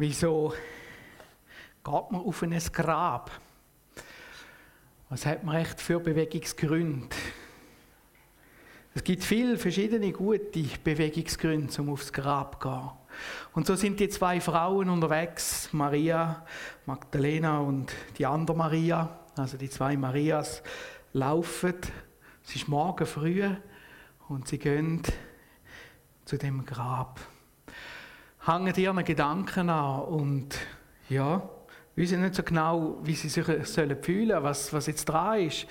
Wieso geht man auf ein Grab? Was hat man echt für Bewegungsgründe? Es gibt viele verschiedene gute Bewegungsgründe, um aufs Grab zu gehen. Und so sind die zwei Frauen unterwegs, Maria, Magdalena und die andere Maria, also die zwei Marias, laufen. Es ist morgen früh und sie gehen zu dem Grab hängen ihren Gedanken an und ja, wissen nicht so genau, wie sie sich sollen fühlen was, was jetzt dran ist.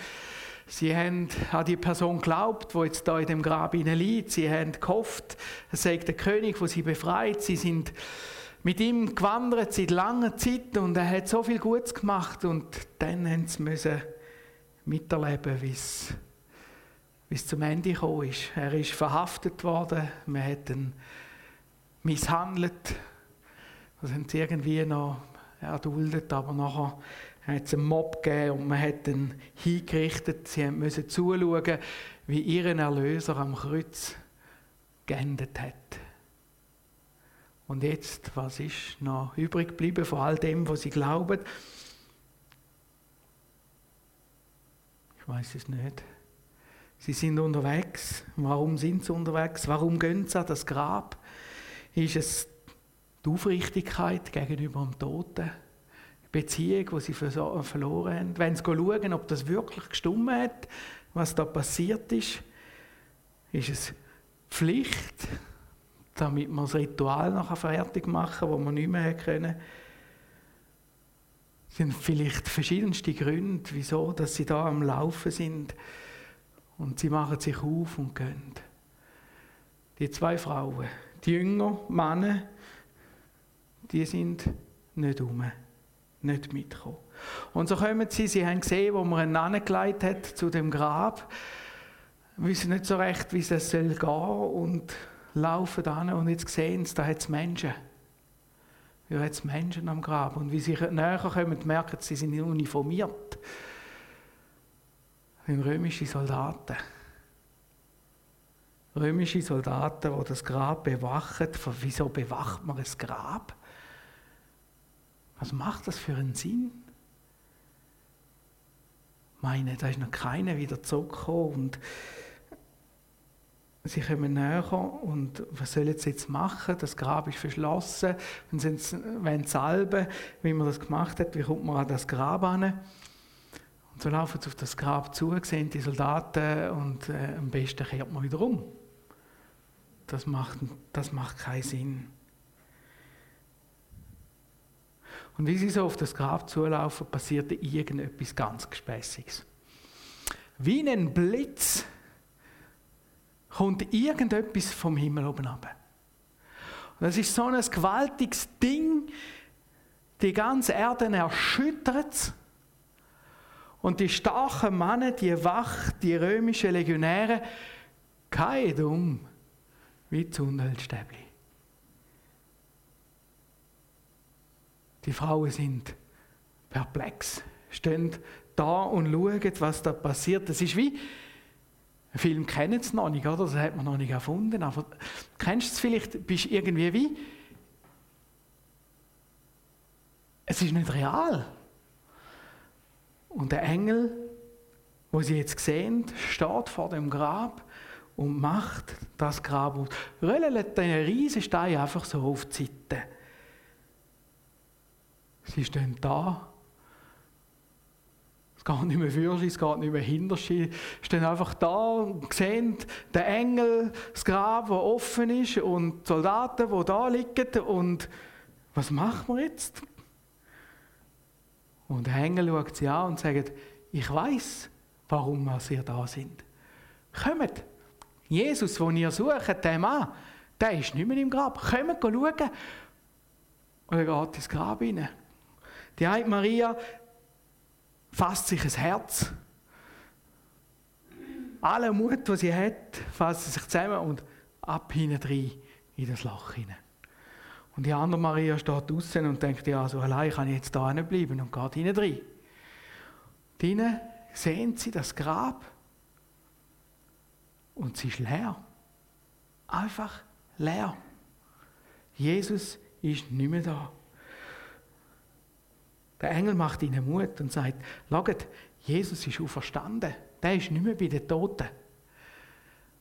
Sie haben an die Person geglaubt, die jetzt da in dem Grab liegt. Sie haben gehofft, es sei der König, der sie befreit. Sie sind mit ihm gewandert seit langer Zeit und er hat so viel Gutes gemacht und dann haben sie müssen miterleben, wie es, wie es zum Ende gekommen ist. Er ist verhaftet worden, man hat ihn misshandelt. Das haben sie irgendwie noch erduldet, aber nachher hat es einen Mob gegeben und man hat ihn hingerichtet. Sie mussten zuschauen, wie ihren Erlöser am Kreuz geendet hat. Und jetzt, was ist noch übrig geblieben von all dem, was sie glauben? Ich weiß es nicht. Sie sind unterwegs. Warum sind sie unterwegs? Warum gehen sie an das Grab? Ist es die Aufrichtigkeit gegenüber dem Toten, die Beziehung, die sie verloren haben. Wenn sie schauen, ob das wirklich gestummt hat, was da passiert ist, ist es Pflicht, damit man das Ritual nachher fertig machen kann, das man nicht mehr können. Es sind vielleicht verschiedenste Gründe, wieso dass sie da am Laufen sind. Und sie machen sich auf und gehen. Die zwei Frauen, die Jünger, Männer, die sind nicht um, nicht mitgekommen. Und so kommen sie, sie haben gesehen, wo man ihn angelegt hat zu dem Grab, wissen nicht so recht, wie es soll gehen und laufen an und jetzt sehen sie, da hat es Menschen. Ja, es Menschen am Grab. Und wie sie näher kommen, merken sie, sie sind uniformiert. Sind römische Soldaten römische Soldaten, die das Grab bewachen. Wieso bewacht man das Grab? Was macht das für einen Sinn? Ich meine, da ist noch keiner wieder zurückgekommen und sie kommen näher und was sollen sie jetzt machen? Das Grab ist verschlossen. Und sie wollen salben, wie man das gemacht hat, wie kommt man an das Grab an? Und so laufen sie auf das Grab zu, sehen die Soldaten und äh, am besten kehrt man wieder um das macht, das macht keinen Sinn. Und wie sie so auf das Grab zulaufen, passierte irgendetwas ganz Gespässiges. Wie ein Blitz kommt irgendetwas vom Himmel oben ab. Und das ist so ein gewaltiges Ding, die ganze Erde erschüttert. Und die starken Männer, die Wach, die römischen Legionäre, kein um wie Zundelstäbli. Die Frauen sind perplex, stehen da und schauen, was da passiert. Das ist wie, ein Film kennen es noch nicht, oder? Das hat man noch nicht erfunden. Aber kennst du es vielleicht, bist du irgendwie wie, es ist nicht real. Und der Engel, wo sie jetzt sehen, steht vor dem Grab und macht das Grab aus. Röllelt den riesen Stein einfach so auf die Seite. Sie stehen da. Es geht nicht mehr für sie, es geht nicht mehr hinter sie. Stehen einfach da und sehen den Engel, das Grab, das offen ist und die Soldaten, die da liegen. Und was machen wir jetzt? Und der Engel schaut sie an und sagt, ich weiß, warum wir da sind. Kommt! Jesus, den ihr sucht, der Mann, der ist nicht mehr im Grab. Kommt schauen. Und er geht ins Grab hinein. Die eine Maria fasst sich ein Herz. Alle Mut, den sie hat, fasst sie sich zusammen und ab hinein in das Loch hinein. Und die andere Maria steht draußen und denkt, ja, so allein kann ich jetzt da bleiben und geht hinein rein. Drinnen sehen sie das Grab und sie ist leer. Einfach leer. Jesus ist nicht mehr da. Der Engel macht ihnen Mut und sagt, schaut, Jesus ist auferstanden. Der ist nicht mehr bei den Toten.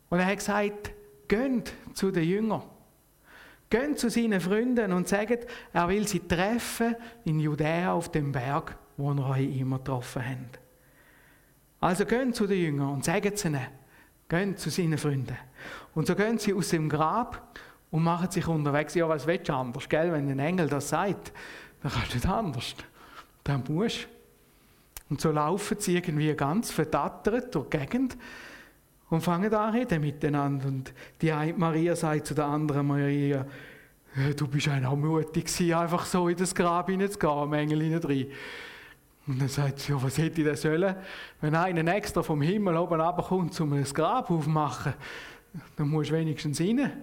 Und er hat gesagt, geht zu den Jüngern. Geht zu seinen Freunden und sagt, er will sie treffen in Judäa auf dem Berg, wo er euch immer getroffen hat. Also gehen zu den Jüngern und es ihnen. Gehen zu seinen Freunden. Und so gehen sie aus dem Grab und machen sich unterwegs. Ja, was willst du anders, gell? Wenn ein Engel das sagt, dann kannst du nicht anders. Dann musst du. Und so laufen sie irgendwie ganz verdattert durch die Gegend und fangen an reden miteinander. Und die eine Maria sagt zu der anderen Maria, du bist auch mutig einfach so in das Grab hineinzugehen, am Engel hinein. Und dann sagt sie, ja, was hätte ich denn sollen? Wenn einer extra vom Himmel oben runterkommt, um ein Grab aufzumachen, dann musst du wenigstens rein.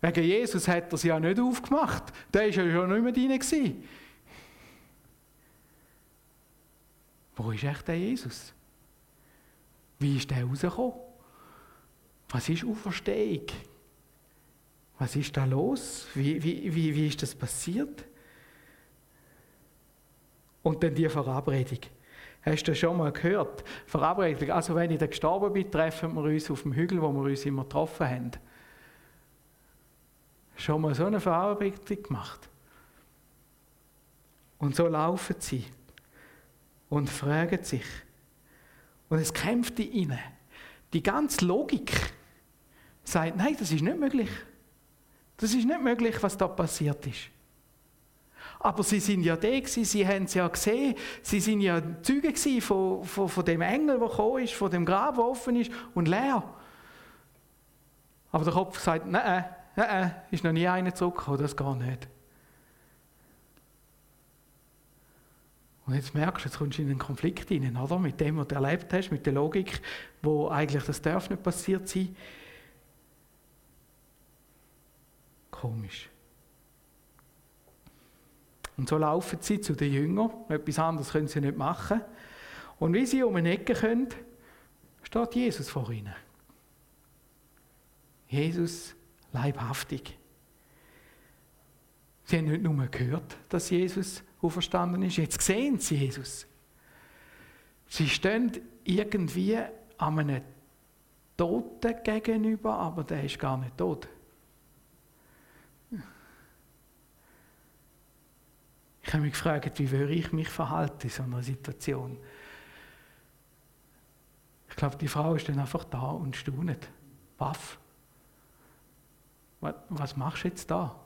Wegen Jesus hat er sie ja nicht aufgemacht. Der war ja schon nicht mehr drin. Wo ist echt der Jesus? Wie ist der rausgekommen? Was ist Auferstehung? Was ist da los? Wie, wie, wie, wie ist das passiert? Und dann die Verabredung. Hast du schon mal gehört? Verabredung. Also, wenn ich dann gestorben bin, treffen wir uns auf dem Hügel, wo wir uns immer getroffen haben. Schon mal so eine Verabredung gemacht. Und so laufen sie und fragen sich. Und es kämpft in ihnen. Die ganze Logik sagt, nein, das ist nicht möglich. Das ist nicht möglich, was da passiert ist. Aber sie sind ja da gewesen, sie haben es ja gesehen, sie sind ja Zeuge von, von, von dem Engel, der gekommen ist, von dem Grab, der offen ist und leer. Aber der Kopf sagt, nein, nein, ist noch nie einer zurückgekommen, das geht nicht. Und jetzt merkst du, jetzt kommst du in einen Konflikt hinein, oder? Mit dem, was du erlebt hast, mit der Logik, wo eigentlich das darf nicht passiert sein. Komisch. Und so laufen sie zu den Jüngern. Etwas anderes können sie nicht machen. Und wie sie um eine Ecke können, steht Jesus vor ihnen. Jesus leibhaftig. Sie haben nicht nur gehört, dass Jesus auferstanden ist, jetzt sehen sie Jesus. Sie stehen irgendwie an einem Toten gegenüber, aber der ist gar nicht tot. Ich habe mich gefragt, wie würde ich mich verhalten in so einer Situation? Ich glaube, die Frau ist dann einfach da und staunet. Baff. Was machst du jetzt da?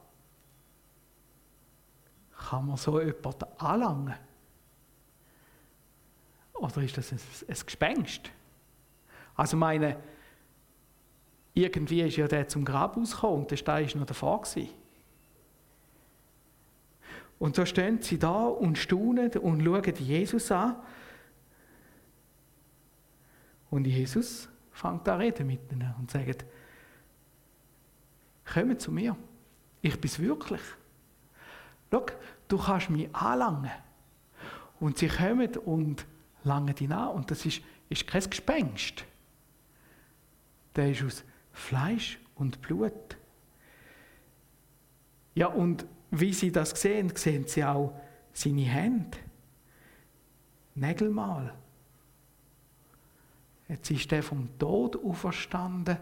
Kann man so jemanden anlangen? Oder ist das ein, ein Gespenst? Also meine, irgendwie ist ja der zum Grab rausgekommen und der Stein war noch davor. Gewesen. Und so stehen sie da und staunen und schauen Jesus an. Und Jesus fängt an reden mit ihnen und sagt, komm zu mir, ich bin's wirklich. Schau, du kannst mich anlangen. Und sie kommen und langen ihn an. Und das ist, ist kein Gespenst. Der ist aus Fleisch und Blut. Ja, und wie sie das sehen, sehen sie auch seine Hände. Nägelmal. Jetzt ist er vom Tod auferstanden,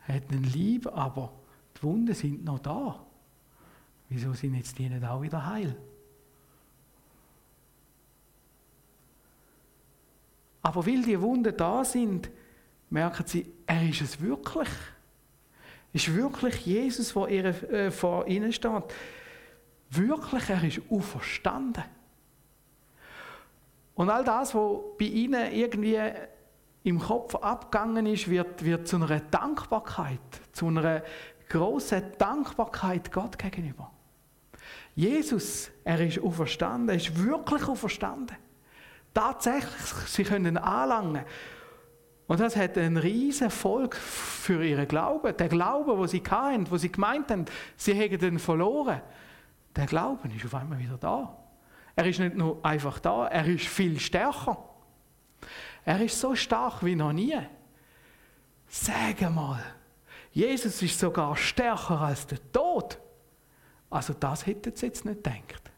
hat einen Lieb, aber die Wunden sind noch da. Wieso sind jetzt die nicht auch wieder heil? Aber weil die Wunden da sind, merken sie, er ist es wirklich. Ist wirklich Jesus, der ihr, äh, vor ihnen steht. Wirklich, er ist auferstanden. Und all das, was bei ihnen irgendwie im Kopf abgegangen ist, wird, wird zu einer Dankbarkeit, zu einer großen Dankbarkeit Gott gegenüber. Jesus, er ist auferstanden, er ist wirklich auferstanden. Tatsächlich, sie können anlangen. Und das hat einen riesen Erfolg für ihren Glauben. Der Glaube, wo sie hatten, wo sie gemeint haben, sie hätten den verloren. Der Glauben ist auf einmal wieder da. Er ist nicht nur einfach da, er ist viel stärker. Er ist so stark wie noch nie. Sag mal, Jesus ist sogar stärker als der Tod. Also das hätten sie jetzt nicht gedacht.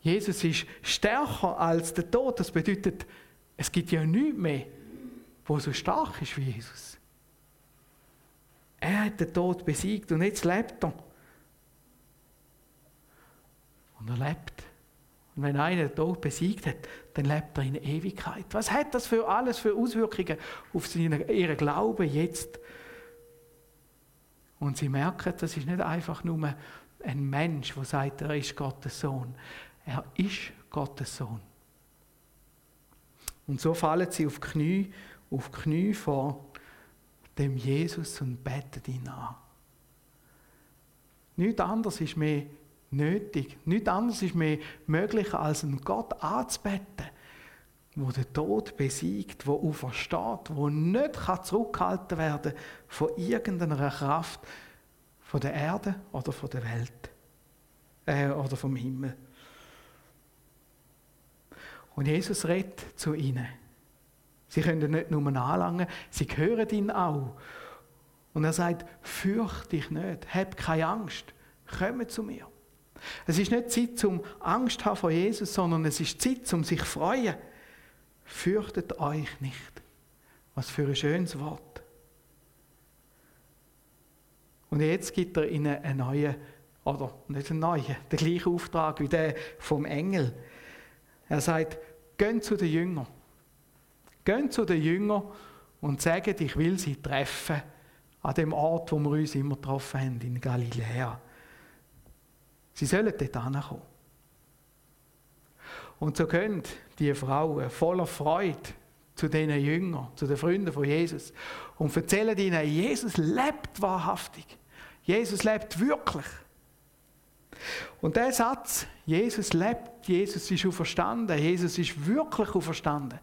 Jesus ist stärker als der Tod. Das bedeutet, es gibt ja nichts mehr, wo so stark ist wie Jesus. Er hat den Tod besiegt und jetzt lebt er. Und er lebt. Und wenn einer den Tod besiegt hat, dann lebt er in Ewigkeit. Was hat das für alles für Auswirkungen auf ihren Glauben jetzt? Und sie merken, das ist nicht einfach nur ein Mensch, der sagt, er ist Gottes Sohn. Er ist Gottes Sohn. Und so fallen sie auf Knie, auf Knie vor dem Jesus und beten ihn an. Nichts anderes ist mehr nötig, nichts anderes ist mehr möglich, als einen Gott anzubeten, wo der Tod besiegt, wo aufersteht, wo nicht zurückgehalten werden kann von irgendeiner Kraft von der Erde oder von der Welt äh, oder vom Himmel. Und Jesus redet zu ihnen. Sie können nicht nur anlangen, sie hören ihn auch. Und er sagt, fürchte dich nicht, hab keine Angst, komm zu mir. Es ist nicht Zeit zum Angst haben vor Jesus, sondern es ist Zeit zum sich freuen. Fürchtet euch nicht. Was für ein schönes Wort. Und jetzt gibt er ihnen einen neuen, oder nicht einen neuen, den gleichen Auftrag wie der vom Engel. Er sagt, geht zu den Jüngern. Geht zu den Jüngern und sagt, ich will sie treffen an dem Ort, wo wir uns immer getroffen haben, in Galiläa. Sie sollen dort hinkommen. Und so können die Frauen voller Freude zu diesen Jüngern, zu den Freunden von Jesus und erzählen ihnen, Jesus lebt wahrhaftig. Jesus lebt wirklich. Und der Satz, Jesus lebt, Jesus ist auferstanden, Jesus ist wirklich auferstanden,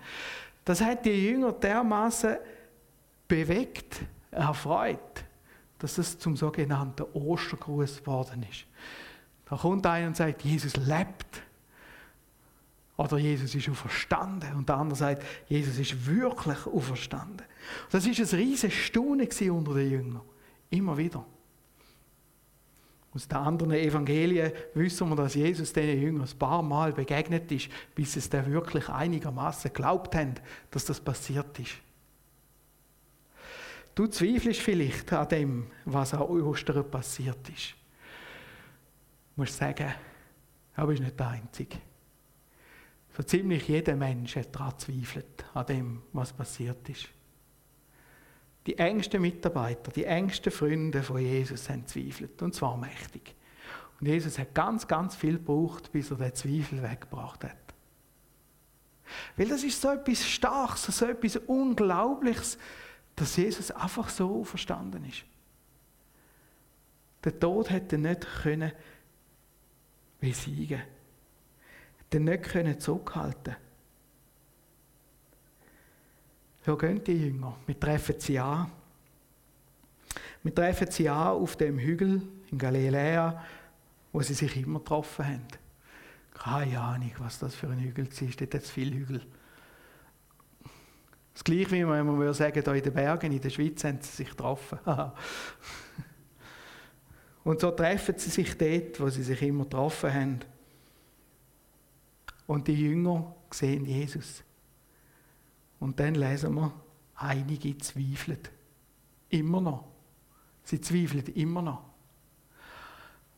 das hat die Jünger dermaßen bewegt, erfreut, dass es zum sogenannten Ostergruß geworden ist. Da kommt einer und sagt, Jesus lebt. Oder Jesus ist auferstanden. Und der andere sagt, Jesus ist wirklich auferstanden. Das ist ein riesiges Staunen unter den Jüngern. Immer wieder. Aus den anderen Evangelien wissen wir, dass Jesus den Jüngern ein paar Mal begegnet ist, bis es dann wirklich einigermaßen glaubt haben, dass das passiert ist. Du zweifelst vielleicht an dem, was an Ostern passiert ist. Du musst sagen, aber ist nicht der Einzige. So ziemlich jeder Mensch hat daran zweifelt, an dem, was passiert ist. Die engsten Mitarbeiter, die engsten Freunde von Jesus haben zweifelt. Und zwar mächtig. Und Jesus hat ganz, ganz viel gebraucht, bis er den Zweifel weggebracht hat. Weil das ist so etwas Starkes, so etwas Unglaubliches, dass Jesus einfach so verstanden ist. Der Tod hätte nicht können besiegen, hätte nicht können zurückhalten. So gehen die Jünger. Wir treffen sie an. Wir treffen sie an auf dem Hügel in Galiläa, wo sie sich immer getroffen haben. Keine Ahnung, was das für ein Hügel ist. Dort hat es viele Hügel. Das gleiche wie man immer sagen, hier in den Bergen in der Schweiz haben sie sich getroffen. Und so treffen sie sich dort, wo sie sich immer getroffen haben. Und die Jünger sehen Jesus. Und dann lesen wir, einige zweifeln. Immer noch. Sie zweifeln immer noch.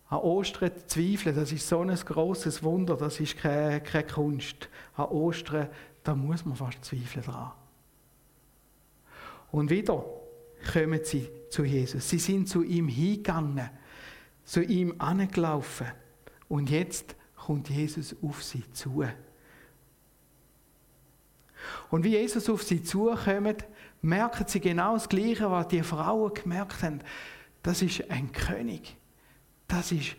An Ostern zweifeln, das ist so ein grosses Wunder, das ist keine, keine Kunst. An Ostern, da muss man fast zweifeln dran. Und wieder kommen sie zu Jesus. Sie sind zu ihm hingegangen, zu ihm angelaufen. Und jetzt kommt Jesus auf sie zu. Und wie Jesus auf sie zukommt, merken sie genau das Gleiche, was die Frauen gemerkt haben. Das ist ein König. Das ist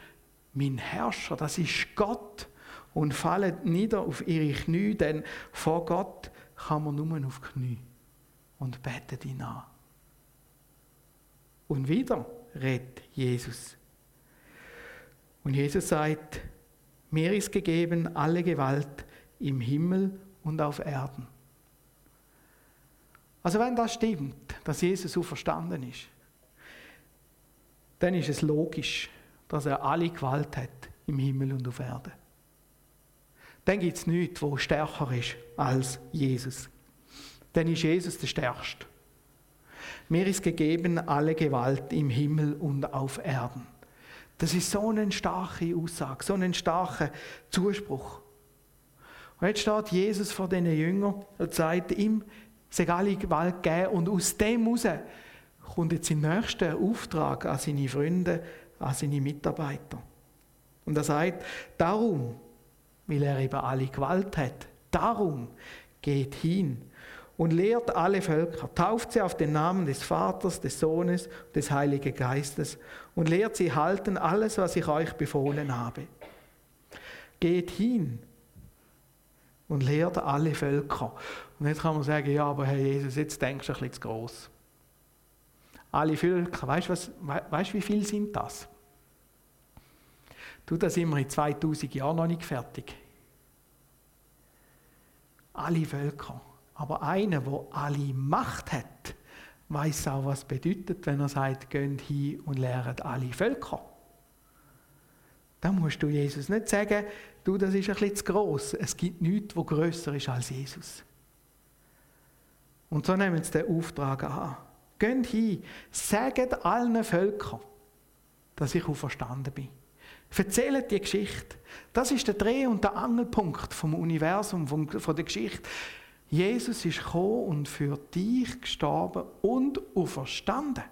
mein Herrscher. Das ist Gott. Und fallen nieder auf ihre Knie, denn vor Gott kann man nur auf Knie und betet ihn an. Und wieder redet Jesus. Und Jesus sagt, mir ist gegeben alle Gewalt im Himmel und auf Erden. Also wenn das stimmt, dass Jesus so verstanden ist, dann ist es logisch, dass er alle Gewalt hat im Himmel und auf Erde. dann gibt es nichts, wo stärker ist als Jesus. Dann ist Jesus der Stärkste. Mir ist gegeben alle Gewalt im Himmel und auf Erden. Das ist so eine starke Aussage, so ein starker Zuspruch. Und jetzt steht Jesus vor diesen Jüngern und sagt ihm, alle Gewalt geben und aus dem heraus kommt jetzt sein nächster Auftrag an seine Freunde, an seine Mitarbeiter. Und er sagt, darum, weil er eben alle Gewalt hat, darum geht hin und lehrt alle Völker, tauft sie auf den Namen des Vaters, des Sohnes, des Heiligen Geistes und lehrt sie halten alles, was ich euch befohlen habe. Geht hin und lehrt alle Völker. Und jetzt kann man sagen, ja, aber Herr Jesus, jetzt denkst du ein bisschen zu gross. Alle Völker, weißt du, wie viel sind das? Du, das sind wir in 2000 Jahren noch nicht fertig. Alle Völker. Aber einer, der alle Macht hat, weiß auch, was bedeutet, wenn er sagt, geht hin und lehrt alle Völker. Da musst du Jesus nicht sagen, du, das ist ein bisschen zu gross. Es gibt nichts, wo grösser ist als Jesus. Und so nehmen sie den Auftrag an. Geht hin, sagt allen Völkern, dass ich auferstanden bin. Erzählt die Geschichte. Das ist der Dreh- und der Angelpunkt vom Universum, von der Geschichte. Jesus ist gekommen und für dich gestorben und auferstanden.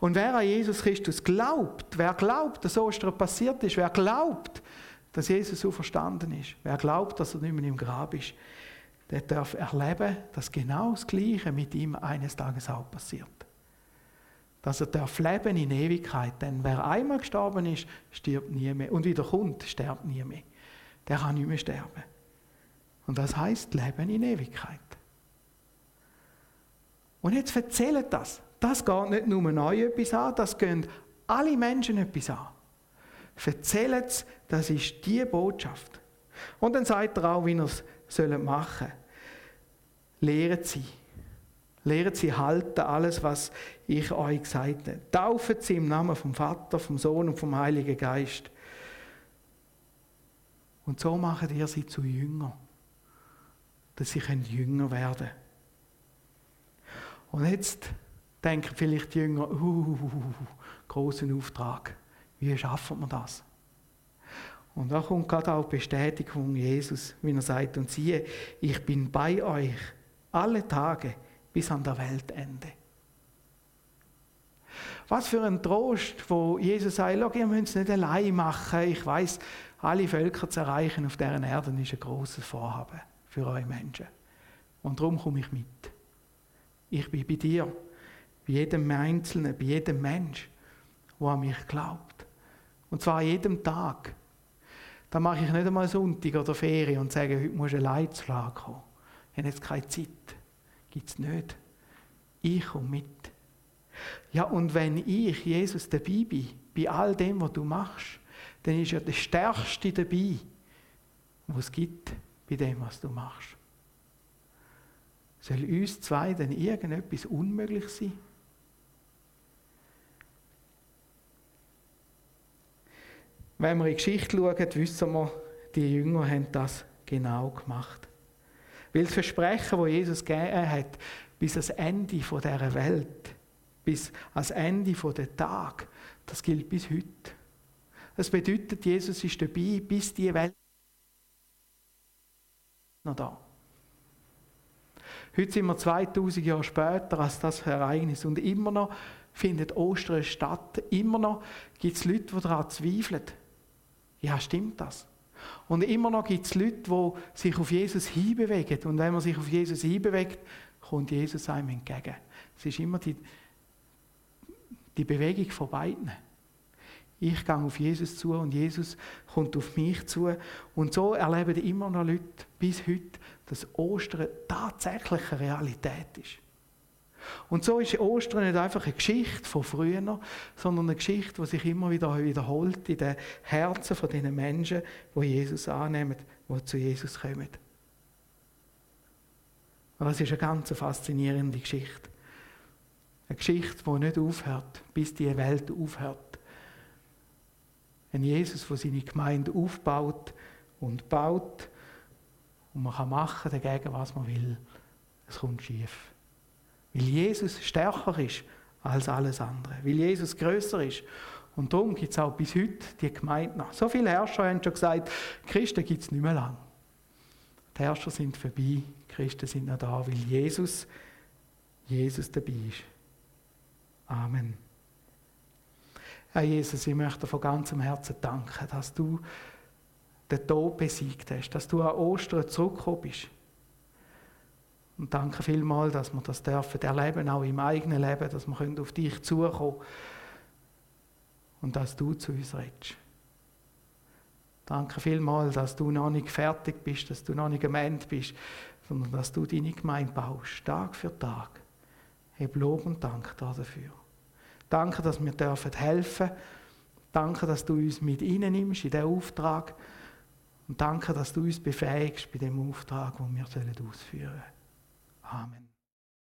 Und wer an Jesus Christus glaubt, wer glaubt, dass Ostern passiert ist, wer glaubt, dass Jesus auferstanden ist, wer glaubt, dass er nicht mehr im Grab ist, der darf erleben, dass genau das Gleiche mit ihm eines Tages auch passiert. Dass er darf leben in Ewigkeit, denn wer einmal gestorben ist, stirbt nie mehr. Und wieder kommt, stirbt nie mehr. Der kann nicht mehr sterben. Und das heißt Leben in Ewigkeit. Und jetzt erzählt das. Das geht nicht nur neu etwas an, das gehen alle Menschen etwas an. Erzählt es, das ist die Botschaft. Und dann sagt er auch, wie er es machen sollen. Lehret sie. Lehret sie halten alles, was ich euch gesagt habe. Taufen sie im Namen vom Vater, vom Sohn und vom Heiligen Geist. Und so machen ihr sie zu Jüngern dass sie jünger werden können. Und jetzt denken vielleicht die Jünger, uh, großen Auftrag. Wie schaffen wir das? Und da kommt gerade auch Bestätigung Jesus, wie er sagt, und siehe, ich bin bei euch alle Tage bis an der Weltende. Was für ein Trost, wo Jesus sagt, ihr müsst es nicht allein machen. Ich weiß, alle Völker zu erreichen auf deren Erden ist ein großes Vorhaben für euch Menschen. Und darum komme ich mit. Ich bin bei dir, bei jedem Einzelnen, bei jedem Mensch, der an mich glaubt. Und zwar an jedem Tag. Da mache ich nicht einmal Sonntag oder Ferien und sage, heute musst du allein kommen. Ich habe jetzt keine Zeit. Gibt es nicht. Ich komme mit. Ja, und wenn ich, Jesus, dabei bin, bei all dem, was du machst, dann ist ja der Stärkste dabei, was es gibt bei dem, was du machst. Soll uns zwei denn irgendetwas unmöglich sein? Wenn wir in die Geschichte schauen, wissen wir, die Jünger haben das genau gemacht. Weil das Versprechen, das Jesus gegeben hat, bis ans Ende dieser Welt, bis ans Ende der Tag, das gilt bis heute. Das bedeutet, Jesus ist dabei, bis die Welt noch da. Heute sind wir 2000 Jahre später als das Ereignis und immer noch findet Ostern statt. Immer noch gibt es Leute, die daran zweifeln. Ja, stimmt das? Und immer noch gibt es Leute, die sich auf Jesus hinbewegen. Und wenn man sich auf Jesus hinbewegt, kommt Jesus einem entgegen. Es ist immer die, die Bewegung von beiden. Ich gehe auf Jesus zu und Jesus kommt auf mich zu. Und so erleben immer noch Leute bis heute, dass Ostern tatsächlich eine Realität ist. Und so ist Ostern nicht einfach eine Geschichte von früher, sondern eine Geschichte, die sich immer wieder wiederholt in den Herzen von den Menschen, die Jesus annehmen, die zu Jesus kommen. Und das ist eine ganz faszinierende Geschichte. Eine Geschichte, die nicht aufhört, bis die Welt aufhört. Ein Jesus, der seine Gemeinde aufbaut und baut und man kann machen dagegen, was man will. Es kommt schief. Weil Jesus stärker ist als alles andere. Weil Jesus größer ist. Und darum gibt es auch bis heute die Gemeinde noch. So viele Herrscher haben schon gesagt, Christen gibt es nicht mehr lang. Die Herrscher sind vorbei, Christen sind noch da, weil Jesus, Jesus dabei ist. Amen. Herr Jesus, ich möchte von ganzem Herzen danken, dass du den Tod besiegt hast, dass du an Ostern zurückgekommen bist. Und danke vielmals, dass wir das dürfen erleben, auch im eigenen Leben, dass wir auf dich zukommen können und dass du zu uns redest. Danke vielmals, dass du noch nicht fertig bist, dass du noch nicht am Ende bist, sondern dass du deine Gemeinde baust, Tag für Tag. Heb Lob und Dank dafür. Danke, dass wir dürfen helfen Danke, dass du uns mit nimmst in diesen Auftrag. Und danke, dass du uns befähigst bei dem Auftrag, den wir ausführen sollen. Amen.